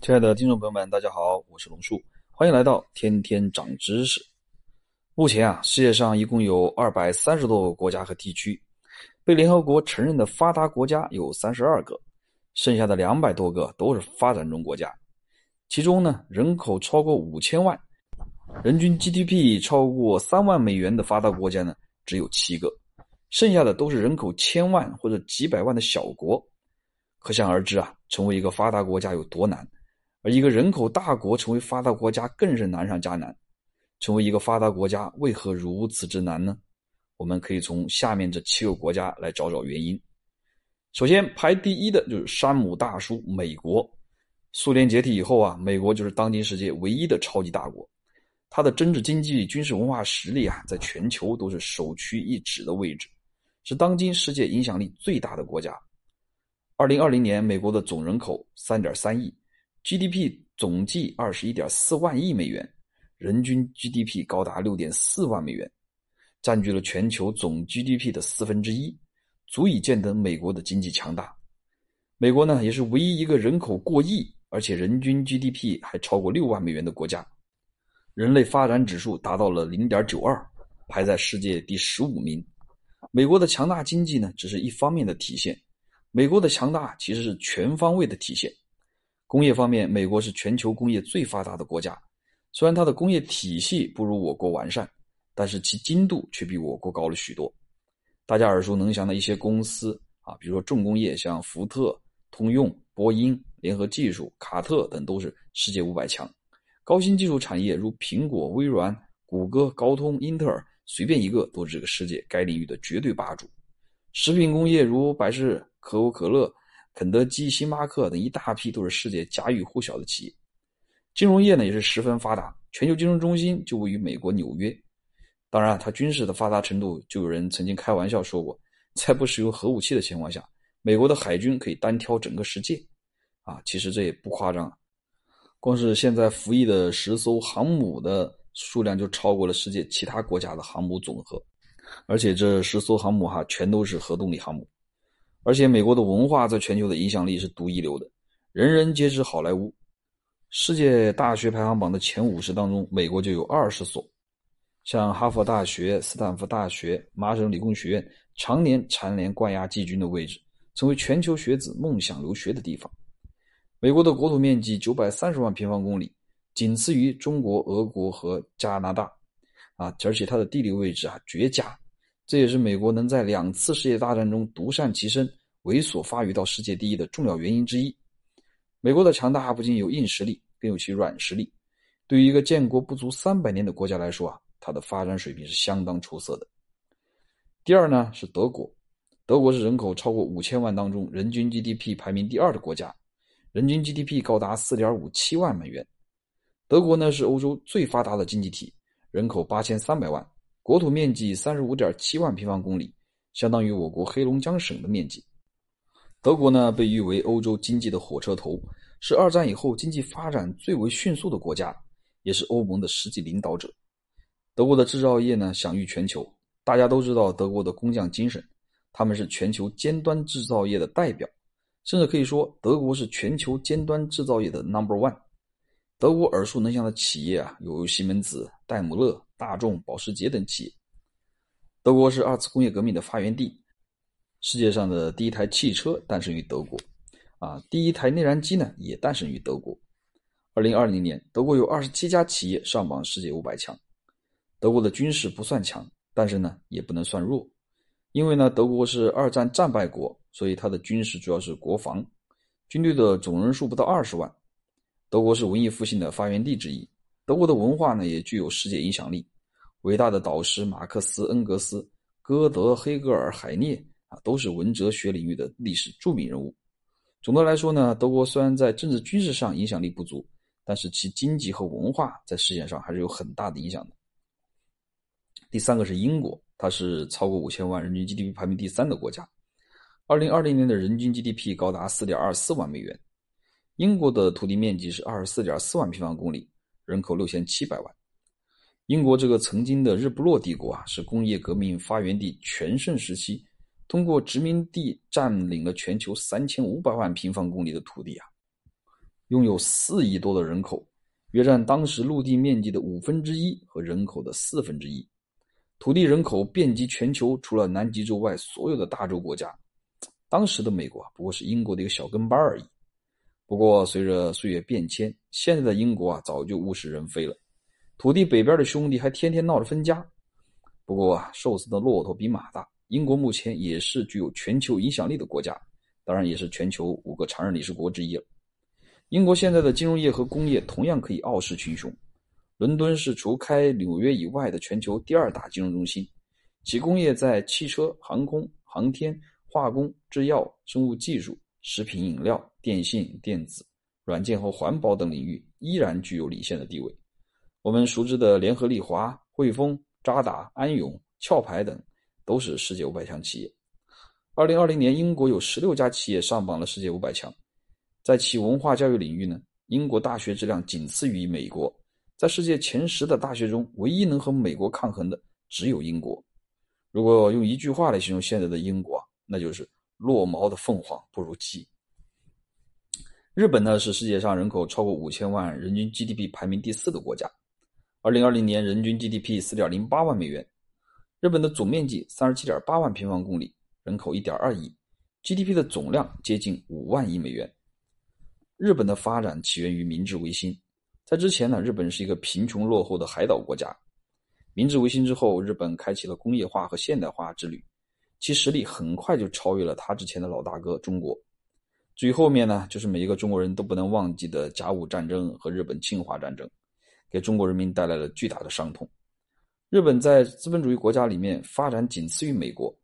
亲爱的听众朋友们，大家好，我是龙叔，欢迎来到天天长知识。目前啊，世界上一共有二百三十多个国家和地区，被联合国承认的发达国家有三十二个，剩下的两百多个都是发展中国家。其中呢，人口超过五千万、人均 GDP 超过三万美元的发达国家呢，只有七个，剩下的都是人口千万或者几百万的小国。可想而知啊，成为一个发达国家有多难。而一个人口大国成为发达国家更是难上加难。成为一个发达国家为何如此之难呢？我们可以从下面这七个国家来找找原因。首先排第一的就是山姆大叔美国。苏联解体以后啊，美国就是当今世界唯一的超级大国。它的政治、经济、军事、文化实力啊，在全球都是首屈一指的位置，是当今世界影响力最大的国家。二零二零年，美国的总人口三点三亿。GDP 总计二十一点四万亿美元，人均 GDP 高达六点四万美元，占据了全球总 GDP 的四分之一，足以见得美国的经济强大。美国呢，也是唯一一个人口过亿，而且人均 GDP 还超过六万美元的国家，人类发展指数达到了零点九二，排在世界第十五名。美国的强大经济呢，只是一方面的体现，美国的强大其实是全方位的体现。工业方面，美国是全球工业最发达的国家。虽然它的工业体系不如我国完善，但是其精度却比我国高了许多。大家耳熟能详的一些公司啊，比如说重工业，像福特、通用、波音、联合技术、卡特等，都是世界五百强。高新技术产业如苹果、微软、谷歌、高通、英特尔，随便一个都是这个世界该领域的绝对霸主。食品工业如百事可口可乐。肯德基、星巴克等一大批都是世界家喻户晓的企业。金融业呢也是十分发达，全球金融中心就位于美国纽约。当然，它军事的发达程度，就有人曾经开玩笑说过，在不使用核武器的情况下，美国的海军可以单挑整个世界。啊，其实这也不夸张，光是现在服役的十艘航母的数量就超过了世界其他国家的航母总和，而且这十艘航母哈全都是核动力航母。而且美国的文化在全球的影响力是独一流的，人人皆知好莱坞。世界大学排行榜的前五十当中，美国就有二十所，像哈佛大学、斯坦福大学、麻省理工学院，常年蝉联冠亚季军的位置，成为全球学子梦想留学的地方。美国的国土面积九百三十万平方公里，仅次于中国、俄国和加拿大，啊，而且它的地理位置啊绝佳。这也是美国能在两次世界大战中独善其身、猥琐发育到世界第一的重要原因之一。美国的强大不仅有硬实力，更有其软实力。对于一个建国不足三百年的国家来说啊，它的发展水平是相当出色的。第二呢是德国，德国是人口超过五千万当中人均 GDP 排名第二的国家，人均 GDP 高达四点五七万美元。德国呢是欧洲最发达的经济体，人口八千三百万。国土面积三十五点七万平方公里，相当于我国黑龙江省的面积。德国呢，被誉为欧洲经济的火车头，是二战以后经济发展最为迅速的国家，也是欧盟的实际领导者。德国的制造业呢，享誉全球。大家都知道德国的工匠精神，他们是全球尖端制造业的代表，甚至可以说，德国是全球尖端制造业的 number one。德国耳熟能详的企业啊，有西门子、戴姆勒。大众、保时捷等企业。德国是二次工业革命的发源地，世界上的第一台汽车诞生于德国，啊，第一台内燃机呢也诞生于德国。二零二零年，德国有二十七家企业上榜世界五百强。德国的军事不算强，但是呢也不能算弱，因为呢德国是二战战败国，所以它的军事主要是国防，军队的总人数不到二十万。德国是文艺复兴的发源地之一。德国的文化呢，也具有世界影响力。伟大的导师马克思、恩格斯、歌德、黑格尔、海涅啊，都是文哲学领域的历史著名人物。总的来说呢，德国虽然在政治军事上影响力不足，但是其经济和文化在世界上还是有很大的影响的。第三个是英国，它是超过五千万人均 GDP 排名第三的国家。二零二零年的人均 GDP 高达四点二四万美元。英国的土地面积是二十四点四万平方公里。人口六千七百万，英国这个曾经的日不落帝国啊，是工业革命发源地全盛时期，通过殖民地占领了全球三千五百万平方公里的土地啊。拥有四亿多的人口，约占当时陆地面积的五分之一和人口的四分之一，土地人口遍及全球，除了南极洲外所有的大洲国家。当时的美国啊，不过是英国的一个小跟班而已。不过随着岁月变迁，现在的英国啊，早就物是人非了。土地北边的兄弟还天天闹着分家。不过啊，瘦死的骆驼比马大，英国目前也是具有全球影响力的国家，当然也是全球五个常任理事国之一了。英国现在的金融业和工业同样可以傲视群雄。伦敦是除开纽约以外的全球第二大金融中心，其工业在汽车、航空、航天、化工、制药、生物技术、食品饮料、电信、电子、软件和环保等领域依然具有领先的地位。我们熟知的联合利华、汇丰、渣打、安永、壳牌等，都是世界五百强企业。二零二零年，英国有十六家企业上榜了世界五百强。在其文化教育领域呢，英国大学质量仅次于美国。在世界前十的大学中，唯一能和美国抗衡的只有英国。如果用一句话来形容现在的英国，那就是“落毛的凤凰不如鸡”。日本呢，是世界上人口超过五千万、人均 GDP 排名第四的国家。二零二零年人均 GDP 四点零八万美元，日本的总面积三十七点八万平方公里，人口一点二亿，GDP 的总量接近五万亿美元。日本的发展起源于明治维新，在之前呢，日本是一个贫穷落后的海岛国家。明治维新之后，日本开启了工业化和现代化之旅，其实力很快就超越了他之前的老大哥中国。至于后面呢，就是每一个中国人都不能忘记的甲午战争和日本侵华战争。给中国人民带来了巨大的伤痛。日本在资本主义国家里面发展仅次于美国，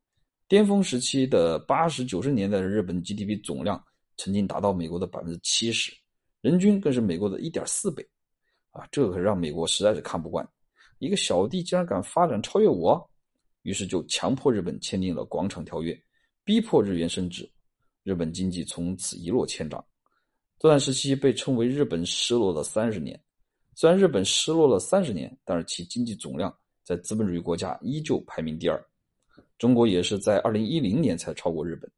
巅峰时期的八十九十年代的日本 GDP 总量曾经达到美国的百分之七十，人均更是美国的一点四倍，啊，这可让美国实在是看不惯，一个小弟竟然敢发展超越我，于是就强迫日本签订了广场条约，逼迫日元升值，日本经济从此一落千丈。这段时期被称为日本失落的三十年。虽然日本失落了三十年，但是其经济总量在资本主义国家依旧排名第二。中国也是在二零一零年才超过日本。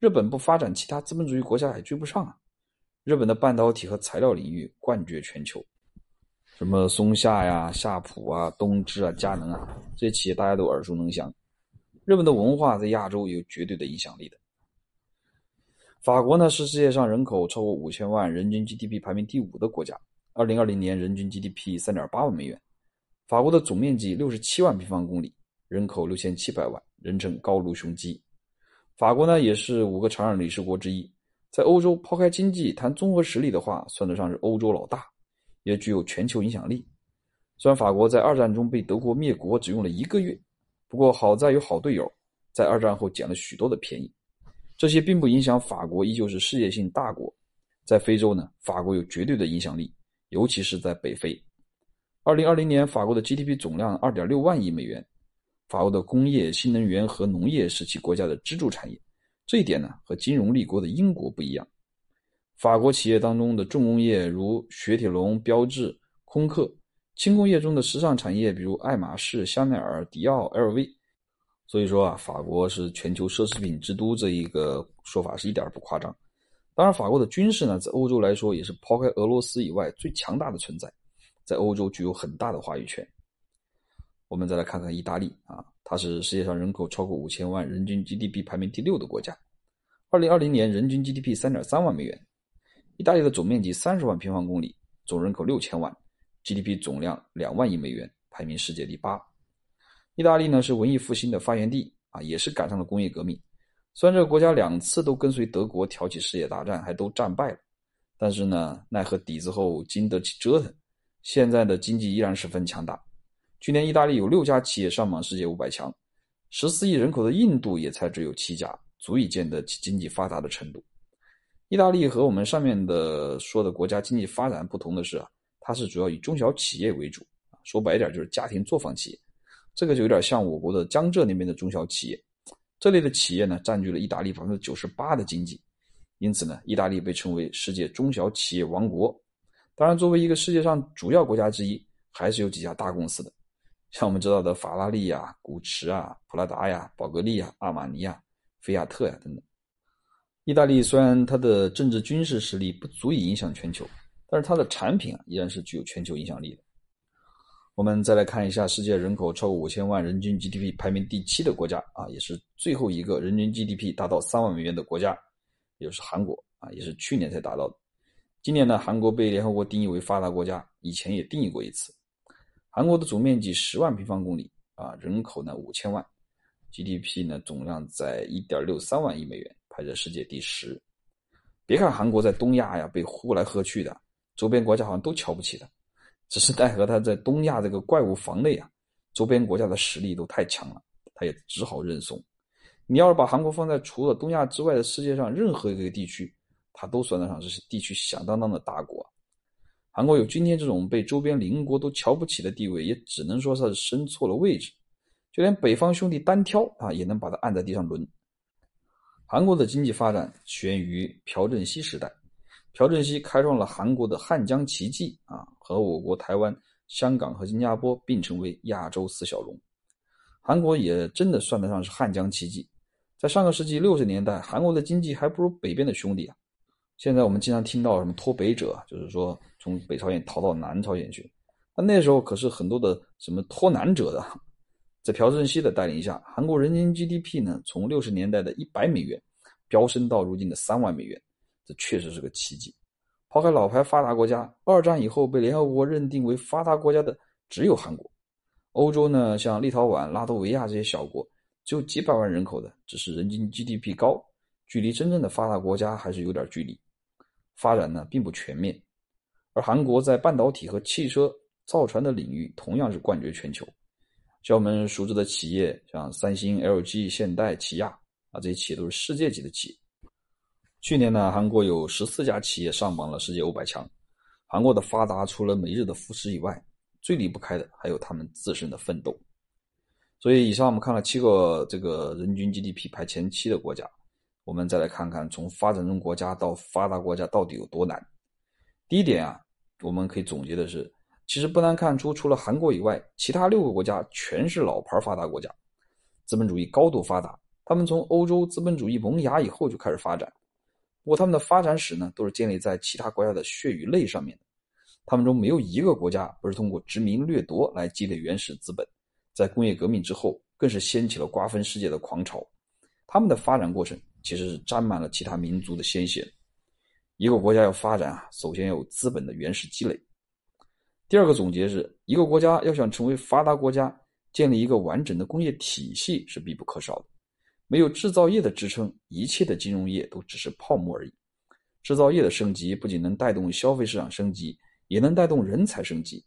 日本不发展，其他资本主义国家还追不上啊！日本的半导体和材料领域冠绝全球，什么松下呀、夏普啊、东芝啊、佳能啊，这些企业大家都耳熟能详。日本的文化在亚洲有绝对的影响力的。法国呢，是世界上人口超过五千万、人均 GDP 排名第五的国家。二零二零年人均 GDP 三点八万美元，法国的总面积六十七万平方公里，人口六千七百万，人称高卢雄鸡。法国呢也是五个常任理事国之一，在欧洲抛开经济谈综合实力的话，算得上是欧洲老大，也具有全球影响力。虽然法国在二战中被德国灭国只用了一个月，不过好在有好队友，在二战后捡了许多的便宜。这些并不影响法国依旧是世界性大国，在非洲呢，法国有绝对的影响力。尤其是在北非，二零二零年法国的 GDP 总量二点六万亿美元。法国的工业、新能源和农业是其国家的支柱产业，这一点呢和金融立国的英国不一样。法国企业当中的重工业如雪铁龙、标致、空客；轻工业中的时尚产业比如爱马仕、香奈儿、迪奥、LV。所以说啊，法国是全球奢侈品之都这一个说法是一点不夸张。当然，法国的军事呢，在欧洲来说也是抛开俄罗斯以外最强大的存在，在欧洲具有很大的话语权。我们再来看看意大利啊，它是世界上人口超过五千万、人均 GDP 排名第六的国家。二零二零年人均 GDP 三点三万美元。意大利的总面积三十万平方公里，总人口六千万，GDP 总量两万亿美元，排名世界第八。意大利呢是文艺复兴的发源地啊，也是赶上了工业革命。虽然这个国家两次都跟随德国挑起世界大战，还都战败了，但是呢，奈何底子厚，经得起折腾。现在的经济依然十分强大。去年，意大利有六家企业上榜世界五百强，十四亿人口的印度也才只有七家，足以见得其经济发达的程度。意大利和我们上面的说的国家经济发展不同的是啊，它是主要以中小企业为主，说白一点就是家庭作坊企业。这个就有点像我国的江浙那边的中小企业。这类的企业呢，占据了意大利百分之九十八的经济，因此呢，意大利被称为世界中小企业王国。当然，作为一个世界上主要国家之一，还是有几家大公司的，像我们知道的法拉利呀、古驰啊、普拉达呀、宝格丽呀、阿玛尼呀、菲亚特呀等等。意大利虽然它的政治军事实力不足以影响全球，但是它的产品啊依然是具有全球影响力的。我们再来看一下世界人口超过五千万、人均 GDP 排名第七的国家啊，也是最后一个人均 GDP 达到三万美元的国家，也就是韩国啊，也是去年才达到的。今年呢，韩国被联合国定义为发达国家，以前也定义过一次。韩国的总面积十万平方公里啊，人口呢五千万，GDP 呢总量在一点六三万亿美元，排在世界第十。别看韩国在东亚呀被呼来喝去的，周边国家好像都瞧不起他。只是奈何他在东亚这个怪物房内啊，周边国家的实力都太强了，他也只好认怂。你要是把韩国放在除了东亚之外的世界上任何一个地区，它都算得上是地区响当当的大国。韩国有今天这种被周边邻国都瞧不起的地位，也只能说是生错了位置。就连北方兄弟单挑啊，也能把他按在地上抡。韩国的经济发展起源于朴正熙时代。朴正熙开创了韩国的汉江奇迹啊，和我国台湾、香港和新加坡并称为亚洲四小龙。韩国也真的算得上是汉江奇迹。在上个世纪六十年代，韩国的经济还不如北边的兄弟啊。现在我们经常听到什么脱北者，就是说从北朝鲜逃到南朝鲜去。那那时候可是很多的什么脱南者的。在朴正熙的带领下，韩国人均 GDP 呢，从六十年代的一百美元飙升到如今的三万美元。这确实是个奇迹。抛开老牌发达国家，二战以后被联合国认定为发达国家的只有韩国。欧洲呢，像立陶宛、拉脱维亚这些小国，只有几百万人口的，只是人均 GDP 高，距离真正的发达国家还是有点距离。发展呢，并不全面。而韩国在半导体和汽车造船的领域，同样是冠绝全球。像我们熟知的企业，像三星、LG、现代、起亚啊，这些企业都是世界级的企业。去年呢，韩国有十四家企业上榜了世界五百强。韩国的发达除了美日的扶持以外，最离不开的还有他们自身的奋斗。所以，以上我们看了七个这个人均 GDP 排前七的国家，我们再来看看从发展中国家到发达国家到底有多难。第一点啊，我们可以总结的是，其实不难看出，除了韩国以外，其他六个国家全是老牌发达国家，资本主义高度发达。他们从欧洲资本主义萌芽以后就开始发展。不过他们的发展史呢，都是建立在其他国家的血与泪上面的。他们中没有一个国家不是通过殖民掠夺来积累原始资本。在工业革命之后，更是掀起了瓜分世界的狂潮。他们的发展过程其实是沾满了其他民族的鲜血。一个国家要发展啊，首先要有资本的原始积累。第二个总结是一个国家要想成为发达国家，建立一个完整的工业体系是必不可少的。没有制造业的支撑，一切的金融业都只是泡沫而已。制造业的升级不仅能带动消费市场升级，也能带动人才升级。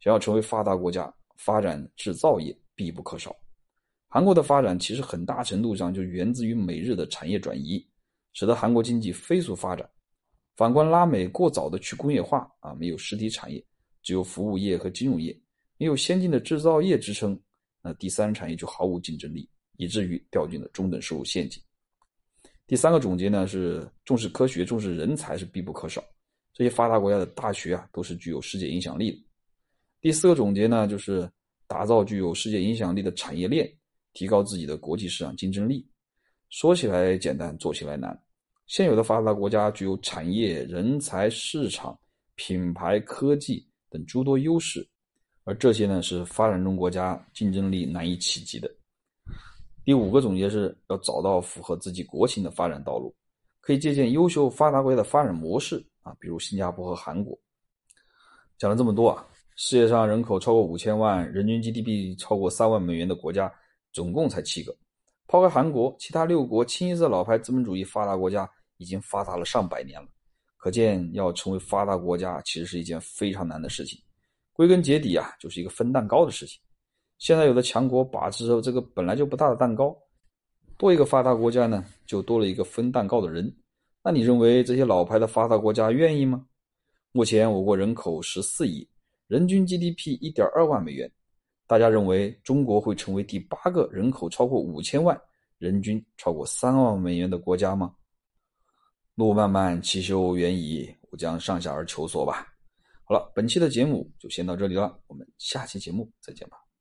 想要成为发达国家，发展制造业必不可少。韩国的发展其实很大程度上就源自于美日的产业转移，使得韩国经济飞速发展。反观拉美过早的去工业化啊，没有实体产业，只有服务业和金融业，没有先进的制造业支撑，那第三产业就毫无竞争力。以至于掉进了中等收入陷阱。第三个总结呢是重视科学、重视人才是必不可少。这些发达国家的大学啊都是具有世界影响力的。第四个总结呢就是打造具有世界影响力的产业链，提高自己的国际市场竞争力。说起来简单，做起来难。现有的发达国家具有产业、人才、市场、品牌、科技等诸多优势，而这些呢是发展中国家竞争力难以企及的。第五个总结是要找到符合自己国情的发展道路，可以借鉴优秀发达国家的发展模式啊，比如新加坡和韩国。讲了这么多啊，世界上人口超过五千万、人均 GDP 超过三万美元的国家总共才七个，抛开韩国，其他六国清一色老牌资本主义发达国家已经发达了上百年了。可见，要成为发达国家其实是一件非常难的事情。归根结底啊，就是一个分蛋糕的事情。现在有的强国把持着这个本来就不大的蛋糕，多一个发达国家呢，就多了一个分蛋糕的人。那你认为这些老牌的发达国家愿意吗？目前我国人口十四亿，人均 GDP 一点二万美元，大家认为中国会成为第八个人口超过五千万、人均超过三万美元的国家吗？路漫漫其修远矣，吾将上下而求索吧。好了，本期的节目就先到这里了，我们下期节目再见吧。